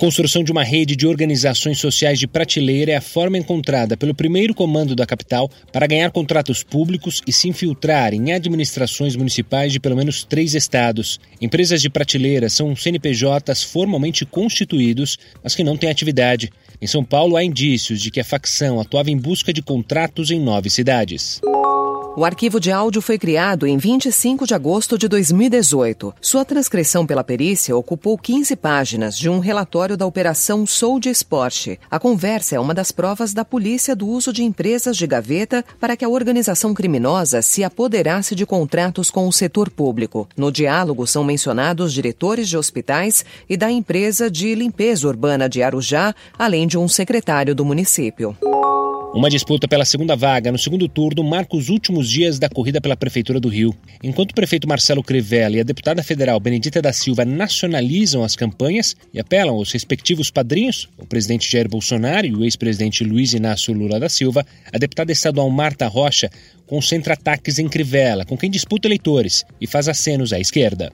Construção de uma rede de organizações sociais de prateleira é a forma encontrada pelo primeiro comando da capital para ganhar contratos públicos e se infiltrar em administrações municipais de pelo menos três estados. Empresas de prateleira são CNPJs formalmente constituídos, mas que não têm atividade. Em São Paulo, há indícios de que a facção atuava em busca de contratos em nove cidades. O arquivo de áudio foi criado em 25 de agosto de 2018. Sua transcrição pela perícia ocupou 15 páginas de um relatório da Operação Sou de Esporte. A conversa é uma das provas da polícia do uso de empresas de gaveta para que a organização criminosa se apoderasse de contratos com o setor público. No diálogo são mencionados diretores de hospitais e da empresa de limpeza urbana de Arujá, além de um secretário do município. Uma disputa pela segunda vaga no segundo turno marca os últimos dias da corrida pela Prefeitura do Rio. Enquanto o prefeito Marcelo Crivella e a deputada federal Benedita da Silva nacionalizam as campanhas e apelam aos respectivos padrinhos, o presidente Jair Bolsonaro e o ex-presidente Luiz Inácio Lula da Silva, a deputada estadual Marta Rocha concentra ataques em Crivella, com quem disputa eleitores e faz acenos à esquerda.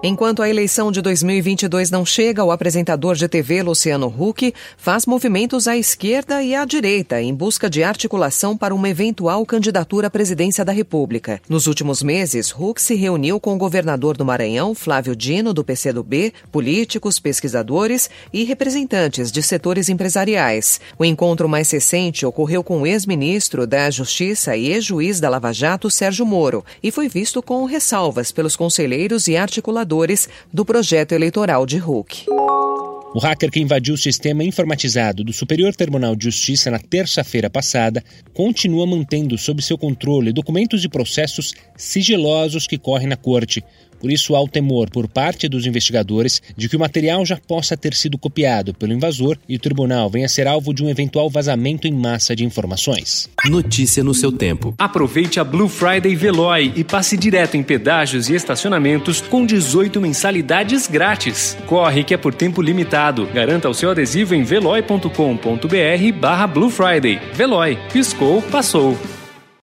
Enquanto a eleição de 2022 não chega, o apresentador de TV Luciano Huck faz movimentos à esquerda e à direita em busca de articulação para uma eventual candidatura à presidência da República. Nos últimos meses, Huck se reuniu com o governador do Maranhão, Flávio Dino, do PCdoB, políticos, pesquisadores e representantes de setores empresariais. O encontro mais recente ocorreu com o ex-ministro da Justiça e ex-juiz da Lava Jato, Sérgio Moro, e foi visto com ressalvas pelos conselheiros e articuladores do projeto eleitoral de Huck. O hacker que invadiu o sistema informatizado do Superior Tribunal de Justiça na terça-feira passada continua mantendo sob seu controle documentos e processos sigilosos que correm na corte. Por isso, há o temor por parte dos investigadores de que o material já possa ter sido copiado pelo invasor e o tribunal venha a ser alvo de um eventual vazamento em massa de informações. Notícia no seu tempo. Aproveite a Blue Friday Veloy e passe direto em pedágios e estacionamentos com 18 mensalidades grátis. Corre que é por tempo limitado. Garanta o seu adesivo em veloy.com.br barra Blue Friday. Veloy. Piscou, passou.